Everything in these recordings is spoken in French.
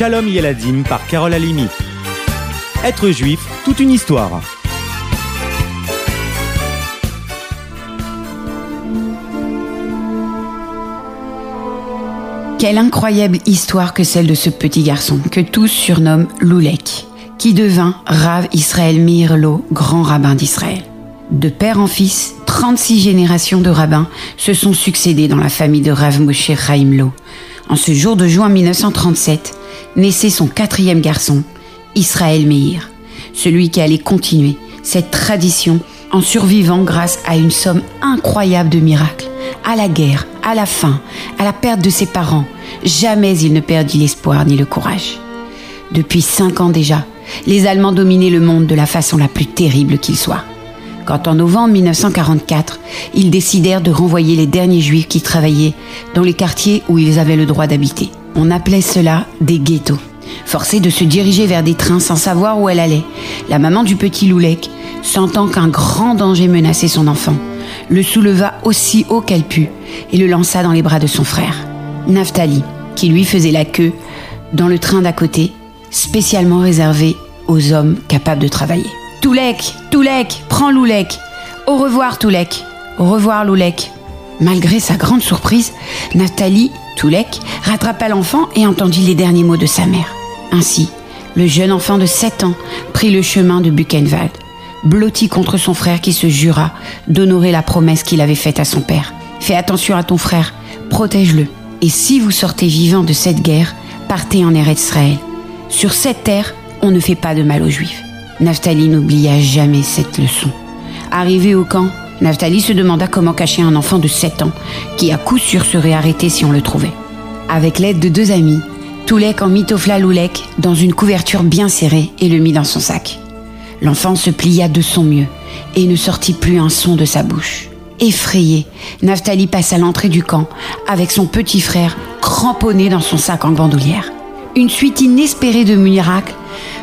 Shalom Yeladim par Carole Alimi. Être juif, toute une histoire. Quelle incroyable histoire que celle de ce petit garçon que tous surnomment Loulek, qui devint Rav Israël Meirlo, grand rabbin d'Israël. De père en fils, 36 générations de rabbins se sont succédés dans la famille de Rav Moshe Chaim En ce jour de juin 1937, naissait son quatrième garçon, Israël Meir, celui qui allait continuer cette tradition en survivant grâce à une somme incroyable de miracles à la guerre, à la faim, à la perte de ses parents, jamais il ne perdit l'espoir ni le courage. Depuis cinq ans déjà, les Allemands dominaient le monde de la façon la plus terrible qu'il soit. Quand en novembre 1944, ils décidèrent de renvoyer les derniers juifs qui travaillaient dans les quartiers où ils avaient le droit d'habiter. On appelait cela des ghettos. Forcée de se diriger vers des trains sans savoir où elle allait, la maman du petit Loulek, sentant qu'un grand danger menaçait son enfant, le souleva aussi haut qu'elle put et le lança dans les bras de son frère, Naftali, qui lui faisait la queue dans le train d'à côté, spécialement réservé aux hommes capables de travailler. Toulek, Toulek, prends Loulek. Au revoir Toulek. Au revoir Loulek. Malgré sa grande surprise, Naftali, Toulek, rattrapa l'enfant et entendit les derniers mots de sa mère. Ainsi, le jeune enfant de 7 ans prit le chemin de Buchenwald blotti contre son frère qui se jura d'honorer la promesse qu'il avait faite à son père. Fais attention à ton frère, protège-le. Et si vous sortez vivant de cette guerre, partez en Eretz Israël. Sur cette terre, on ne fait pas de mal aux Juifs. Naphtali n'oublia jamais cette leçon. Arrivé au camp, Naphtali se demanda comment cacher un enfant de 7 ans, qui à coup sûr serait arrêté si on le trouvait. Avec l'aide de deux amis, Toulek en mit Ofla Loulek dans une couverture bien serrée et le mit dans son sac. L'enfant se plia de son mieux et ne sortit plus un son de sa bouche. Effrayé, Naftali passe à l'entrée du camp avec son petit frère cramponné dans son sac en bandoulière. Une suite inespérée de miracles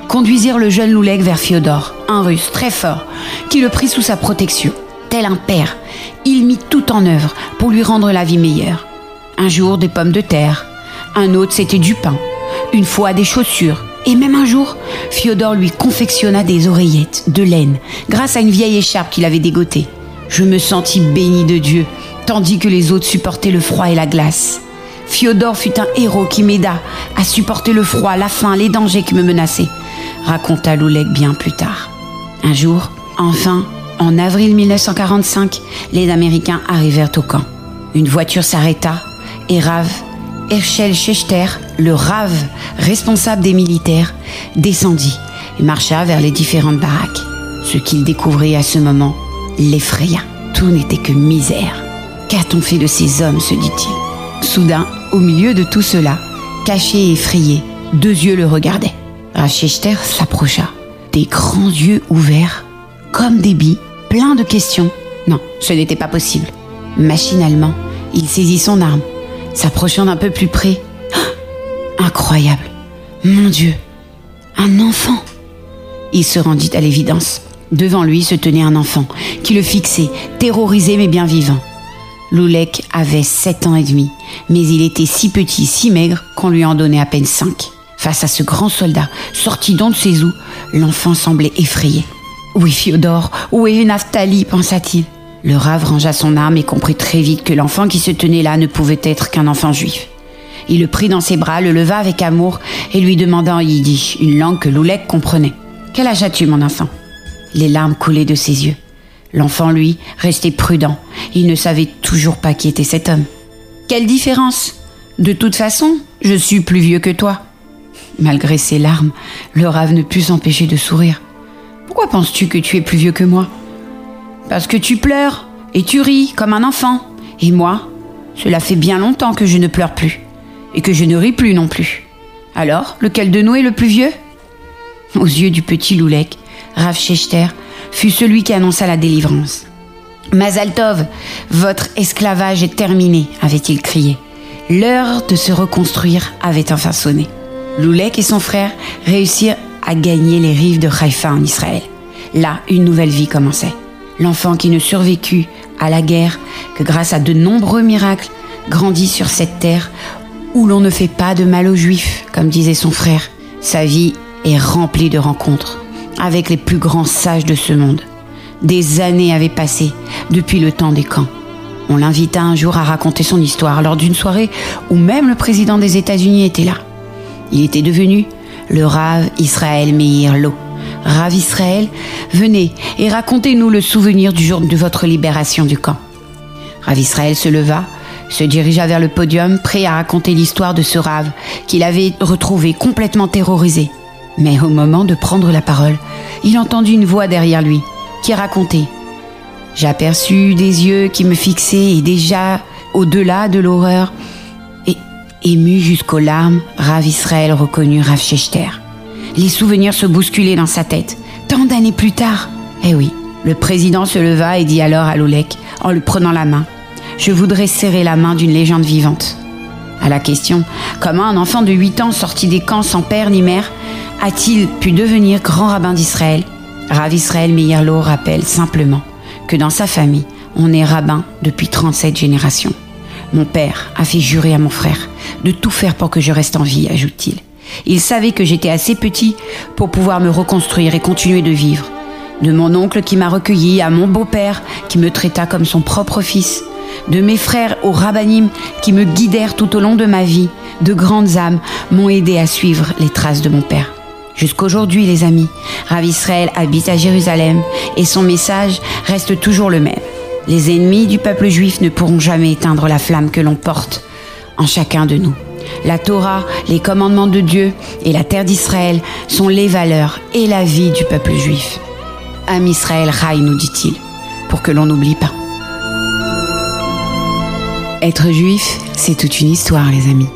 conduisirent le jeune Loulek vers Fiodor, un russe très fort, qui le prit sous sa protection. Tel un père, il mit tout en œuvre pour lui rendre la vie meilleure. Un jour des pommes de terre, un autre c'était du pain, une fois des chaussures, et même un jour, Fiodor lui confectionna des oreillettes de laine grâce à une vieille écharpe qu'il avait dégotée. Je me sentis béni de Dieu, tandis que les autres supportaient le froid et la glace. Fiodor fut un héros qui m'aida à supporter le froid, la faim, les dangers qui me menaçaient, raconta Loulek bien plus tard. Un jour, enfin, en avril 1945, les Américains arrivèrent au camp. Une voiture s'arrêta et Rav Herschel Schechter, le rave responsable des militaires, descendit et marcha vers les différentes baraques. Ce qu'il découvrit à ce moment l'effraya. Tout n'était que misère. Qu'a-t-on fait de ces hommes se dit-il. Soudain, au milieu de tout cela, caché et effrayé, deux yeux le regardaient. Rav Schechter s'approcha, des grands yeux ouverts, comme des billes, plein de questions. Non, ce n'était pas possible. Machinalement, il saisit son arme s'approchant d'un peu plus près. Ah, incroyable. Mon Dieu. Un enfant. Il se rendit à l'évidence. Devant lui se tenait un enfant qui le fixait, terrorisé mais bien vivant. Loulek avait sept ans et demi, mais il était si petit, si maigre qu'on lui en donnait à peine cinq. Face à ce grand soldat, sorti d'on de ses os, l'enfant semblait effrayé. Oui, Fiodor, où est Naftali pensa-t-il. Le rave rangea son arme et comprit très vite que l'enfant qui se tenait là ne pouvait être qu'un enfant juif. Il le prit dans ses bras, le leva avec amour et lui demanda en yiddish, une langue que Loulek comprenait. Quel âge as-tu, mon enfant? Les larmes coulaient de ses yeux. L'enfant, lui, restait prudent. Il ne savait toujours pas qui était cet homme. Quelle différence De toute façon, je suis plus vieux que toi. Malgré ses larmes, le rave ne put s'empêcher de sourire. Pourquoi penses-tu que tu es plus vieux que moi parce que tu pleures et tu ris comme un enfant. Et moi, cela fait bien longtemps que je ne pleure plus. Et que je ne ris plus non plus. Alors, lequel de nous est le plus vieux? Aux yeux du petit Loulek, Rav Schechter fut celui qui annonça la délivrance. Mazaltov, votre esclavage est terminé, avait-il crié. L'heure de se reconstruire avait enfin sonné. Loulek et son frère réussirent à gagner les rives de Haïfa en Israël. Là, une nouvelle vie commençait l'enfant qui ne survécut à la guerre que grâce à de nombreux miracles grandit sur cette terre où l'on ne fait pas de mal aux juifs, comme disait son frère, sa vie est remplie de rencontres avec les plus grands sages de ce monde. Des années avaient passé depuis le temps des camps. On l'invita un jour à raconter son histoire lors d'une soirée où même le président des États-Unis était là. Il était devenu le Rav Israël Meir Lo. Rav Israël, venez et racontez-nous le souvenir du jour de votre libération du camp. Rav Israël se leva, se dirigea vers le podium, prêt à raconter l'histoire de ce Rav qu'il avait retrouvé complètement terrorisé. Mais au moment de prendre la parole, il entendit une voix derrière lui qui racontait. J'aperçus des yeux qui me fixaient et déjà au-delà de l'horreur, ému jusqu'aux larmes, Rav Israël reconnut Rav Shechter. Les souvenirs se bousculaient dans sa tête. Tant d'années plus tard. Eh oui, le président se leva et dit alors à Lolek, en lui prenant la main, Je voudrais serrer la main d'une légende vivante. À la question Comment un enfant de 8 ans sorti des camps sans père ni mère a-t-il pu devenir grand rabbin d'Israël? Rav Israël Meyerlo rappelle simplement que dans sa famille, on est rabbin depuis 37 générations. Mon père a fait jurer à mon frère de tout faire pour que je reste en vie, ajoute-t-il. Il savait que j'étais assez petit pour pouvoir me reconstruire et continuer de vivre. De mon oncle qui m'a recueilli à mon beau-père qui me traita comme son propre fils, de mes frères au rabbinim qui me guidèrent tout au long de ma vie, de grandes âmes m'ont aidé à suivre les traces de mon père. Jusqu'aujourd'hui, les amis, Rav Israël habite à Jérusalem et son message reste toujours le même. Les ennemis du peuple juif ne pourront jamais éteindre la flamme que l'on porte en chacun de nous. La Torah, les commandements de Dieu et la terre d'Israël sont les valeurs et la vie du peuple juif. Am Israël Chai, nous dit-il, pour que l'on n'oublie pas. Être juif, c'est toute une histoire, les amis.